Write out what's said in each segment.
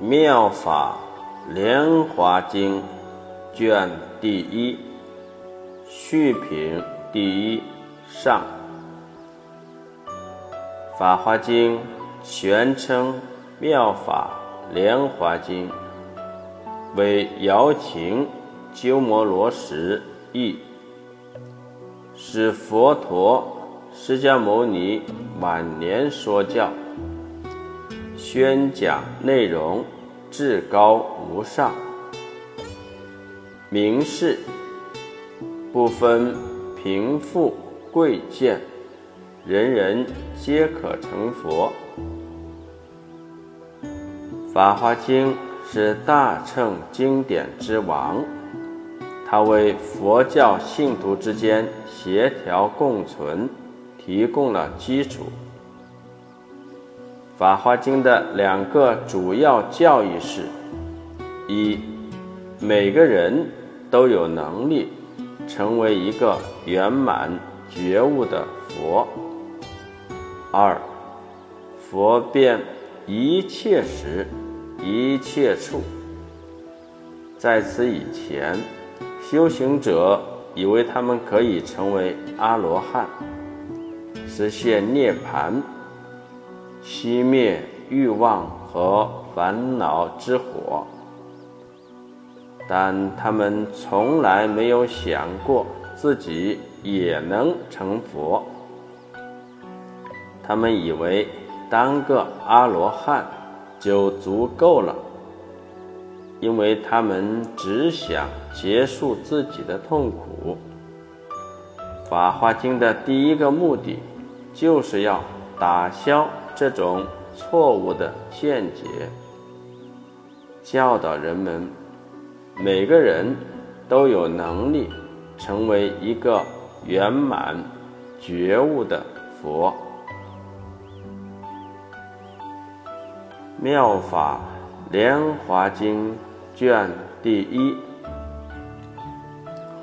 妙法莲华经卷第一序品第一上。法华经全称妙法莲华经，为瑶琴鸠摩罗什译，是佛陀释迦牟尼晚年说教。宣讲内容至高无上，明示不分贫富贵贱，人人皆可成佛。《法华经》是大乘经典之王，它为佛教信徒之间协调共存提供了基础。《法华经》的两个主要教义是：一，每个人都有能力成为一个圆满觉悟的佛；二，佛遍一切时、一切处。在此以前，修行者以为他们可以成为阿罗汉，实现涅槃。熄灭欲望和烦恼之火，但他们从来没有想过自己也能成佛。他们以为当个阿罗汉就足够了，因为他们只想结束自己的痛苦。《法华经》的第一个目的就是要打消。这种错误的见解，教导人们，每个人都有能力成为一个圆满觉悟的佛。《妙法莲华经》卷第一，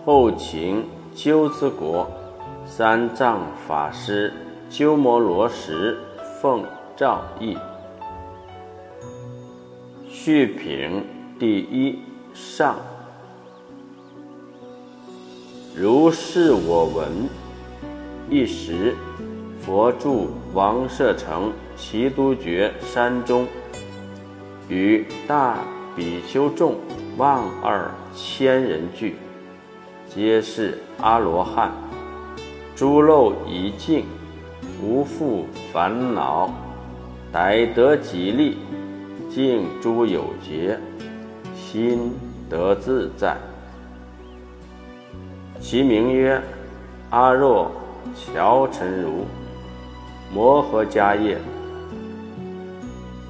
后秦鸠兹国三藏法师鸠摩罗什。奉诏译，续品第一上。如是我闻。一时，佛住王舍城齐都觉山中，与大比丘众万二千人聚，皆是阿罗汉，诸漏已尽。无复烦恼，逮得吉利，尽诸有节，心得自在。其名曰阿若乔陈如，摩诃迦叶，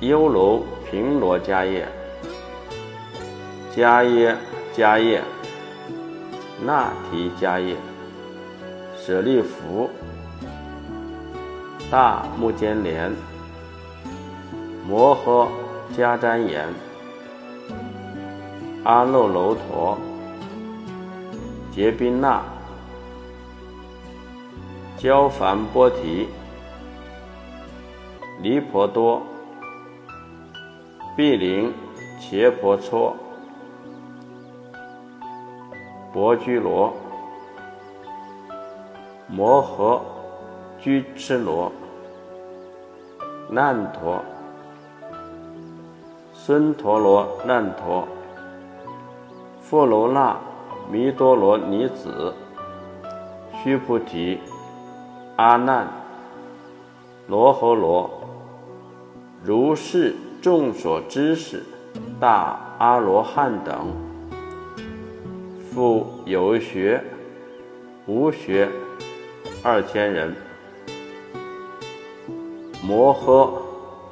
优楼频罗迦叶，迦耶迦叶，那提迦叶，舍利弗。大目犍连、摩诃迦旃延、阿耨楼陀、结宾那、焦梵波提、离婆多、毗陵伽婆娑、薄居罗、摩诃居痴罗。难陀、孙陀罗难陀、富罗那弥多罗尼子、须菩提、阿难、罗侯罗，如是众所知识大阿罗汉等，复有学无学二千人。摩诃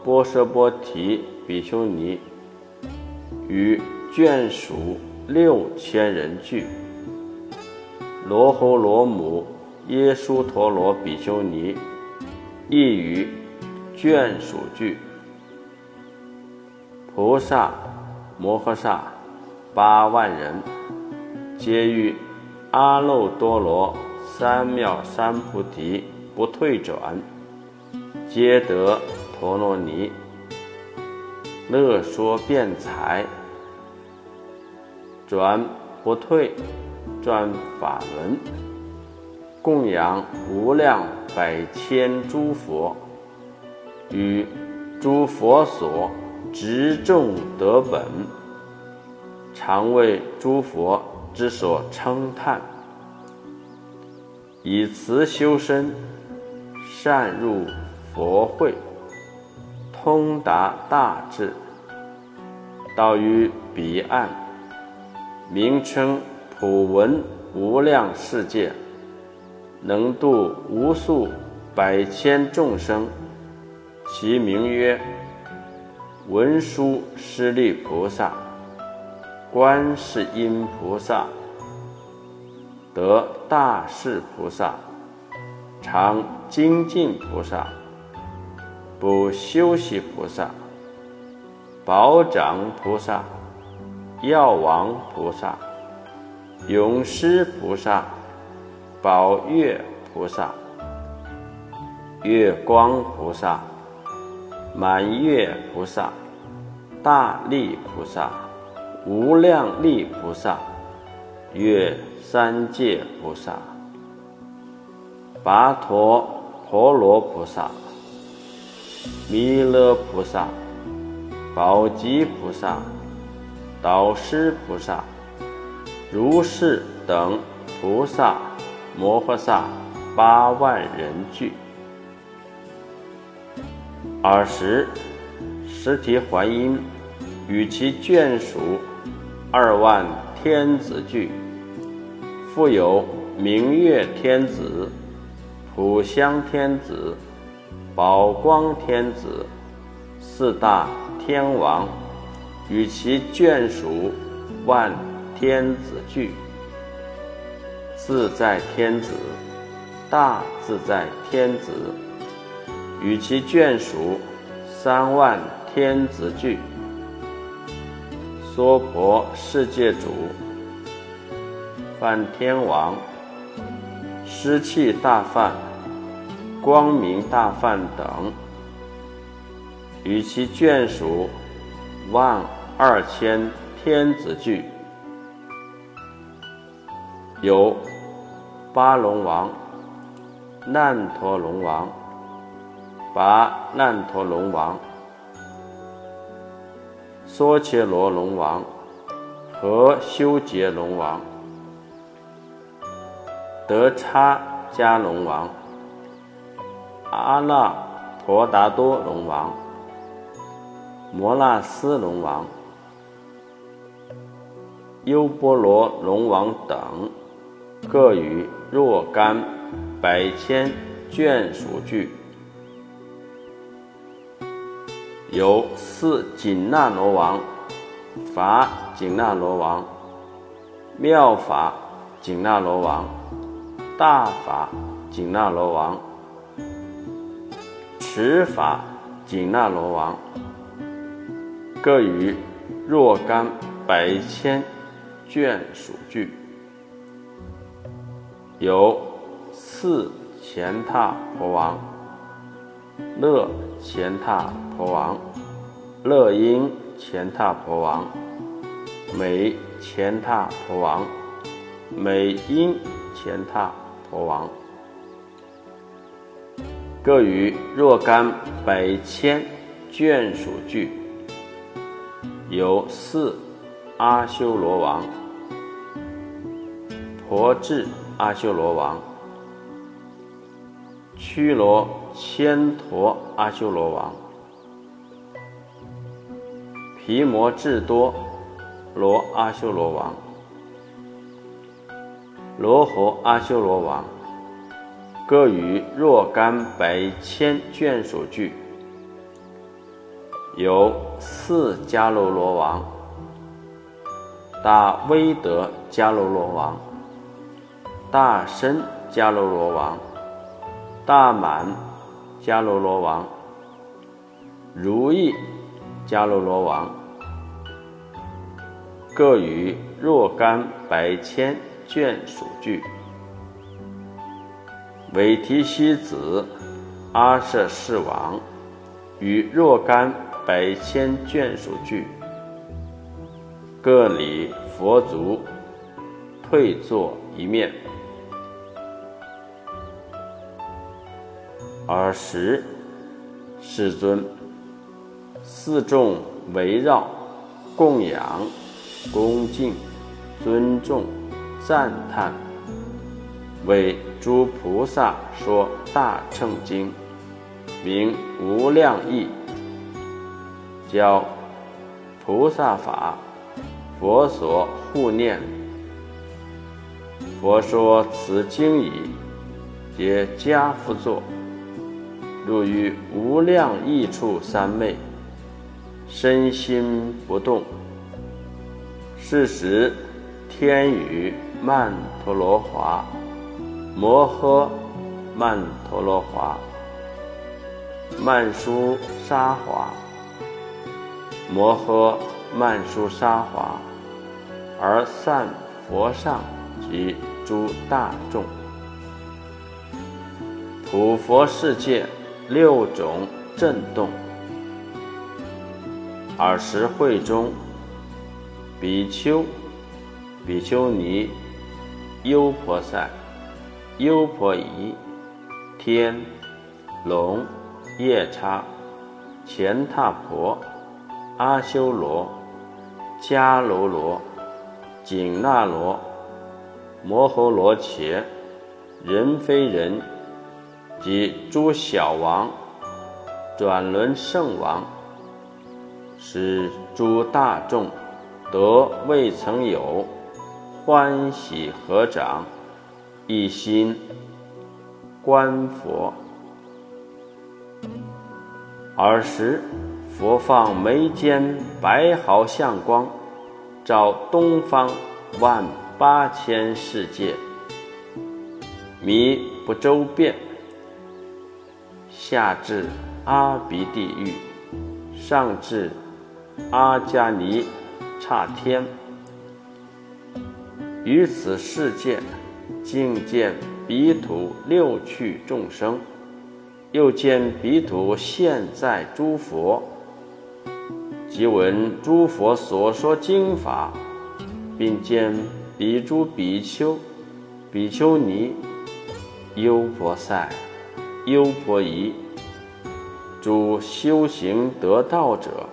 波奢波提比丘尼与眷属六千人聚，罗侯罗母耶输陀罗比丘尼亦与眷属聚，菩萨摩诃萨八万人，皆欲阿耨多罗三藐三菩提不退转。皆得陀罗尼，乐说辩才，转不退，转法轮，供养无量百千诸佛，与诸佛所执众得本，常为诸佛之所称叹。以慈修身，善入佛慧，通达大智，到于彼岸，名称普闻无量世界，能度无数百千众生，其名曰文殊师利菩萨、观世音菩萨。得大势菩萨，常精进菩萨，不休息菩萨，宝掌菩萨，药王菩萨，永施菩萨，宝月菩萨，月光菩萨，满月菩萨，大力菩萨，无量力菩萨，月。三界菩萨、跋陀婆罗菩萨、弥勒菩萨、宝吉菩萨、导师菩萨、如是等菩萨摩诃萨八万人聚。尔时，十提还因与其眷属二万天子聚。复有明月天子、普香天子、宝光天子四大天王，与其眷属万天子聚。自在天子、大自在天子，与其眷属三万天子聚。娑婆世界主。梵天王、湿气大梵、光明大梵等，与其眷属万二千天子俱，有八龙王、难陀龙王、拔难陀龙王、梭切罗龙王和修杰龙王。德差迦龙王、阿那婆达多龙王、摩那斯龙王、优波罗龙王等，各与若干百千眷属聚，有四紧那罗王、法紧那罗王、妙法紧那罗王。大法紧那罗王，十法紧那罗王，各与若干百千眷属聚，有四乾闼婆王、乐乾闼婆王、乐音乾闼婆王、美乾闼婆王、美音乾闼。国王。各与若干百千眷属聚，有四阿修罗王、婆智阿修罗王、屈罗千陀阿修罗王、毗摩智多罗阿修罗王。罗侯阿修罗王，各与若干百千眷属聚，有四迦楼罗王、大威德迦楼罗王、大身迦楼罗王、大满迦楼罗王、如意迦楼罗王，各与若干百千。眷属句，韦提希子阿舍世王与若干百千眷属具，各礼佛足，退坐一面。尔时，世尊，四众围绕，供养、恭敬、尊重、赞叹，为诸菩萨说大乘经，名无量义，教菩萨法，佛所护念。佛说此经已，皆家父作。入于无量益处三昧，身心不动。是时，天雨曼陀罗华、摩诃曼陀罗华、曼殊沙华、摩诃曼殊沙华，而散佛上及诸大众，普佛世界。六种震动。尔时会中，比丘、比丘尼、优婆塞、优婆夷、天、龙、夜叉、乾闼婆、阿修罗、迦楼罗、紧那罗、摩诃罗伽、人非人。及诸小王、转轮圣王，使诸大众得未曾有，欢喜合掌，一心观佛。尔时，佛放眉间白毫相光，照东方万八千世界，迷不周遍。下至阿鼻地狱，上至阿迦尼刹天，于此世界，竟见彼土六趣众生，又见彼土现在诸佛，即闻诸佛所说经法，并见彼诸比丘、比丘尼、优婆塞。优婆夷，诸修行得道者，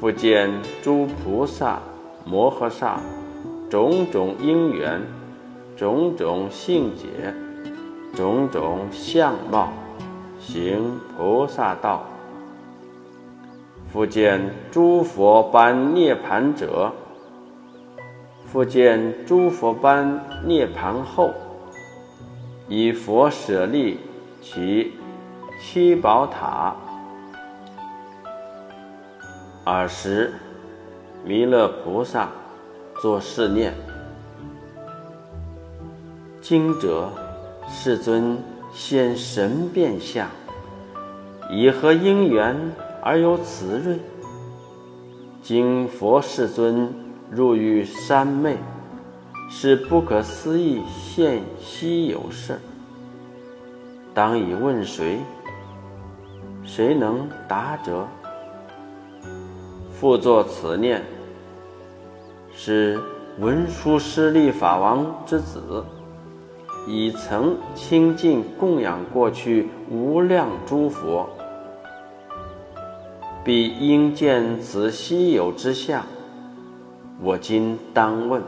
复见诸菩萨摩诃萨，种种因缘，种种性解，种种相貌，行菩萨道。复见诸佛般涅盘者，复见诸佛般涅盘后。以佛舍利其七宝塔。尔时，弥勒菩萨作是念：今者世尊现神变相，以何因缘而有此瑞？今佛世尊入于三昧。是不可思议现稀有事，当以问谁？谁能答者？复作此念：是文殊师利法王之子，已曾亲近供养过去无量诸佛，必应见此稀有之相。我今当问。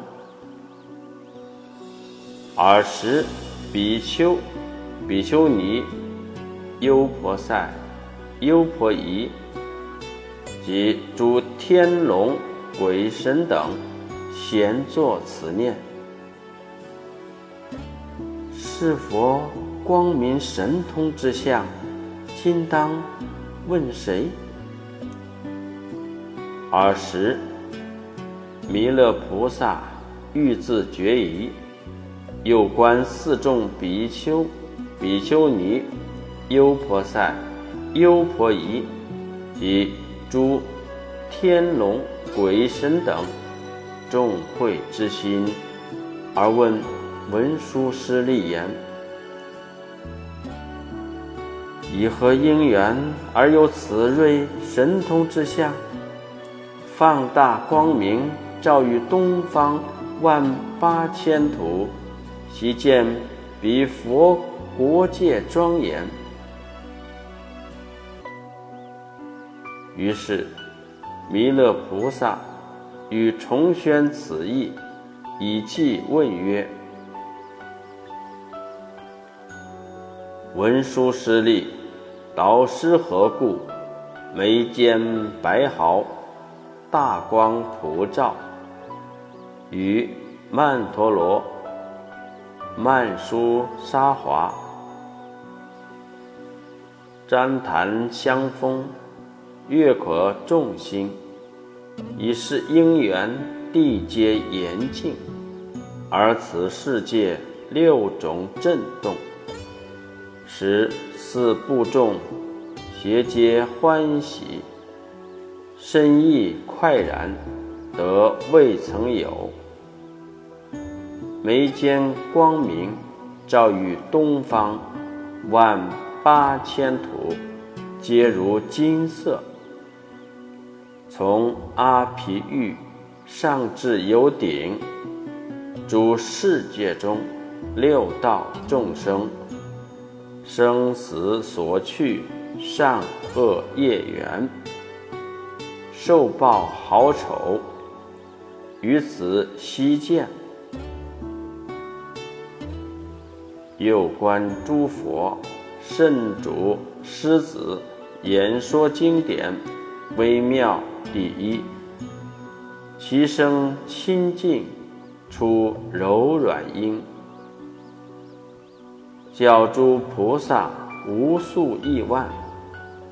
尔时，比丘、比丘尼、优婆塞、优婆夷及诸天龙鬼神等，咸作此念：是佛光明神通之相，今当问谁？尔时，弥勒菩萨欲自决疑。又观四众比丘、比丘尼、优婆塞、优婆夷及诸天龙鬼神等众会之心，而问文殊师利言：以何因缘而有此瑞神通之相？放大光明，照于东方万八千土，悉见彼佛国界庄严。于是，弥勒菩萨与重宣此意，以记问曰：“文殊师利，导师何故？眉间白毫，大光普照，与曼陀罗、曼殊沙华旃檀香风。”月可众星，以是因缘，地皆严净，而此世界六种震动，十四部众邪皆欢喜，深意快然，得未曾有。眉间光明，照于东方，万八千土，皆如金色。从阿毗域上至有顶，诸世界中六道众生，生死所去，善恶业缘，受报好丑，于此悉见。又观诸佛、圣主、狮子演说经典，微妙。第一，其声清净，出柔软音，教诸菩萨无数亿万，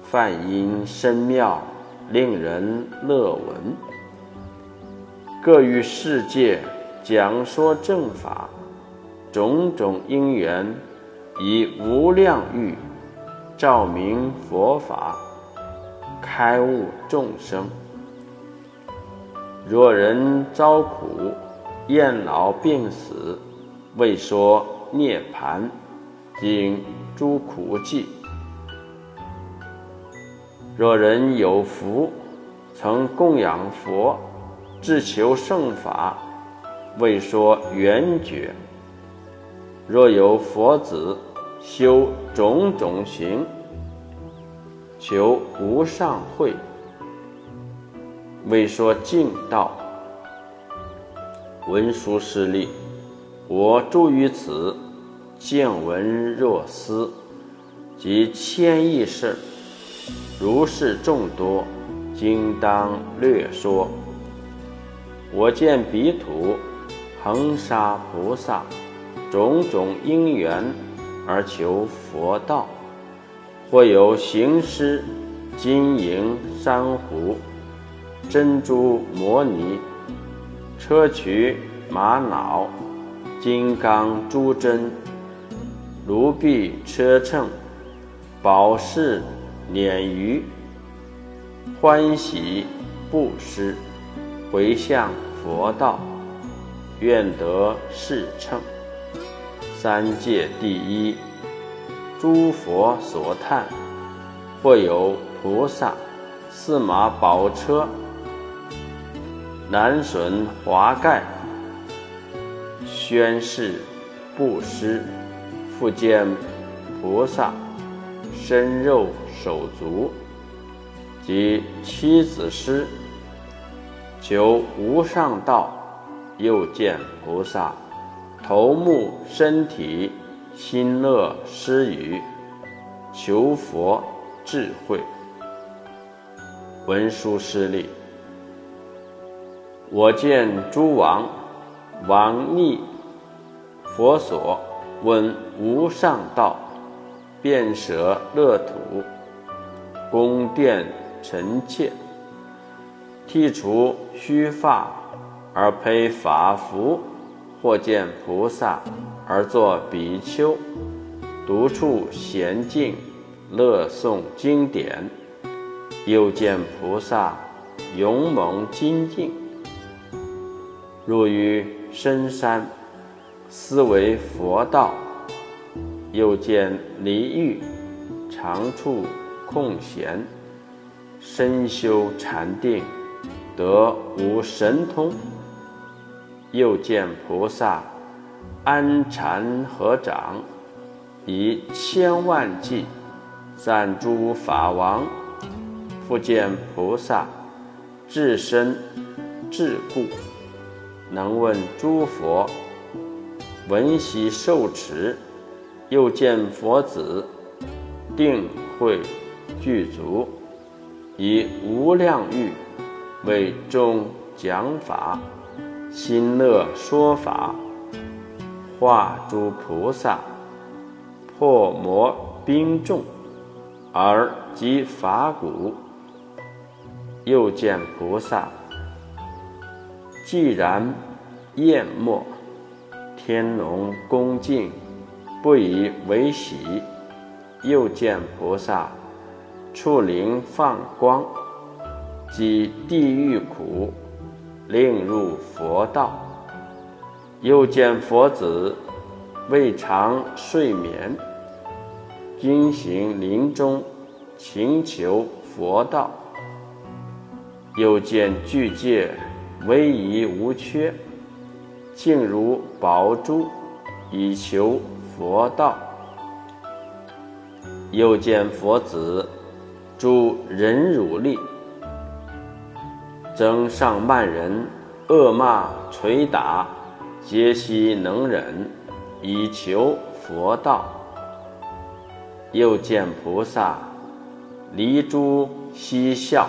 梵音深妙，令人乐闻。各于世界讲说正法，种种因缘，以无量欲照明佛法，开悟众生。若人遭苦，厌老病死，未说涅槃，经诸苦际。若人有福，曾供养佛，志求圣法，未说圆觉。若有佛子，修种种行，求无上慧。未说净道，文殊师利，我住于此，见闻若思，及千亿事，如是众多，今当略说。我见彼土恒沙菩萨，种种因缘而求佛道，或有行施金银珊瑚。珍珠摩尼、砗磲玛瑙、金刚珠珍、如臂车乘、宝饰鲶鱼，欢喜布施，回向佛道，愿得世称。三界第一，诸佛所叹，或有菩萨四马宝车。南损华盖，宣誓布施，复见菩萨身肉手足及妻子师，求无上道；又见菩萨头目身体心乐施语，求佛智慧。文殊师利。我见诸王王逆佛所闻无上道，便舍乐土，宫殿臣妾，剃除须发而披法服；或见菩萨而作比丘，独处闲静，乐诵经典；又见菩萨勇猛精进。入于深山，思维佛道；又见离欲，常处空闲，身修禅定，得无神通。又见菩萨安禅合掌，以千万计赞诸法王。复见菩萨至身至故，能问诸佛，闻习受持。又见佛子定慧具足，以无量欲为众讲法，心乐说法，化诸菩萨，破魔兵众，而及法鼓。又见菩萨，既然厌没，天龙恭敬，不以为喜。又见菩萨，触灵放光，即地狱苦，令入佛道。又见佛子，未尝睡眠，经行临终，勤求佛道。又见具戒威仪无缺，静如宝珠，以求佛道。又见佛子诸忍辱力，增上万人，恶骂捶打，皆悉能忍，以求佛道。又见菩萨离诸嬉笑。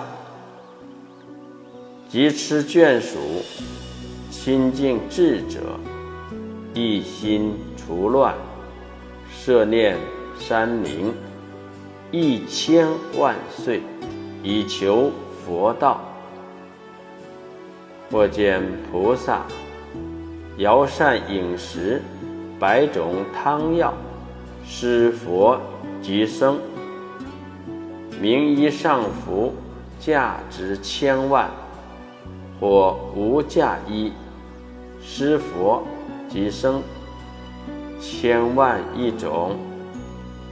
即持眷属，亲近智者，一心除乱，摄念山林，一千万岁，以求佛道。或见菩萨摇膳饮食，百种汤药，施佛及僧，名衣上服，价值千万。或无价衣，施佛及僧，千万亿种，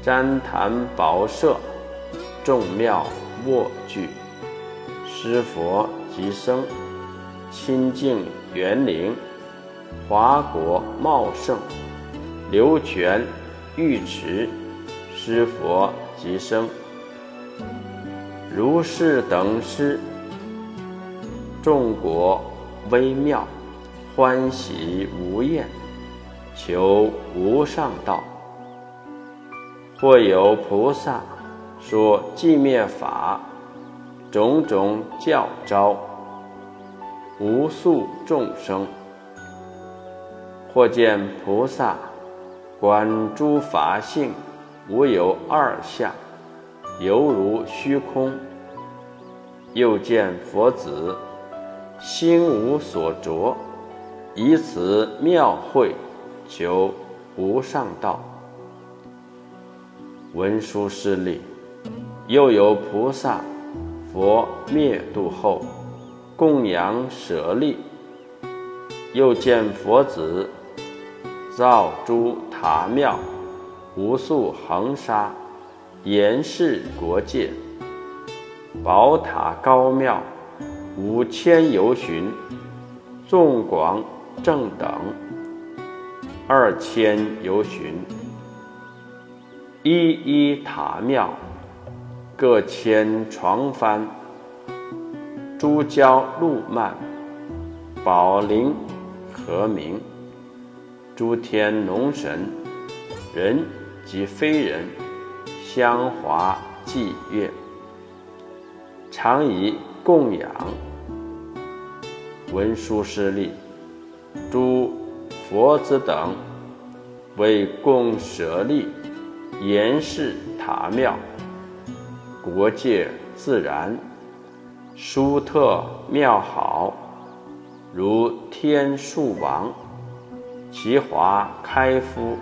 旃檀宝舍，众妙卧具，施佛及僧，清净园林，华国茂盛，流泉浴池，施佛及僧，如是等施。众国微妙，欢喜无厌，求无上道。或有菩萨说寂灭法，种种教招，无数众生。或见菩萨观诸法性，无有二相，犹如虚空。又见佛子。心无所着，以此妙会求无上道。文殊师利，又有菩萨、佛灭度后，供养舍利。又见佛子造诸塔庙，无数恒沙，严饰国界，宝塔高庙。五千由旬，众广正等；二千由旬，一一塔庙，各千床幡，诸交路漫，宝林和鸣，诸天龙神，人及非人，香华祭乐，常以。供养文殊师利，诸佛子等为供舍利，严饰塔庙，国界自然，殊特妙好，如天树王，其华开敷，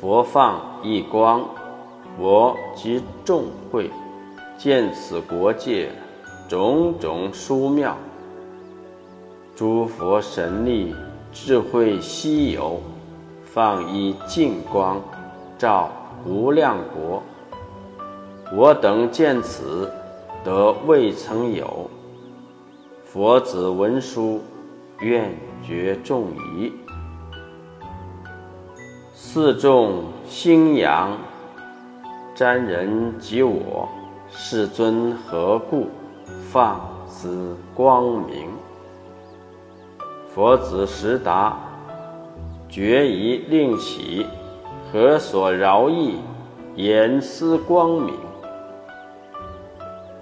佛放一光，我即众会。见此国界种种殊妙，诸佛神力智慧稀有，放一净光照无量国。我等见此，得未曾有。佛子闻书，愿觉众疑。四众心扬，瞻人及我，世尊何故放此光明？佛子实答：决疑令起，何所饶益？言思光明。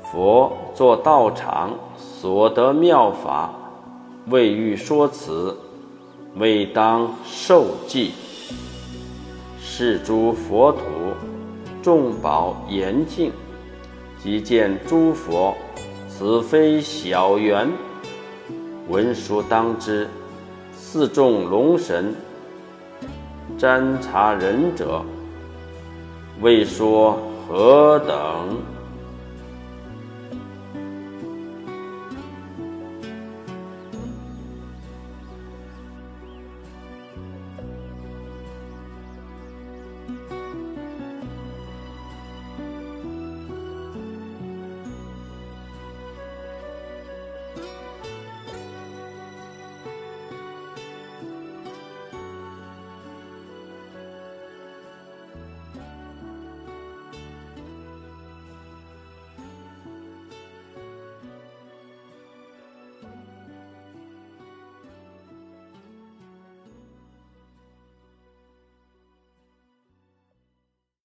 佛作道场，所得妙法，未欲说辞，未当受记。是诸佛土，众宝严净，即见诸佛，此非小缘。文殊当知，四众龙神，瞻察仁者，未说何等。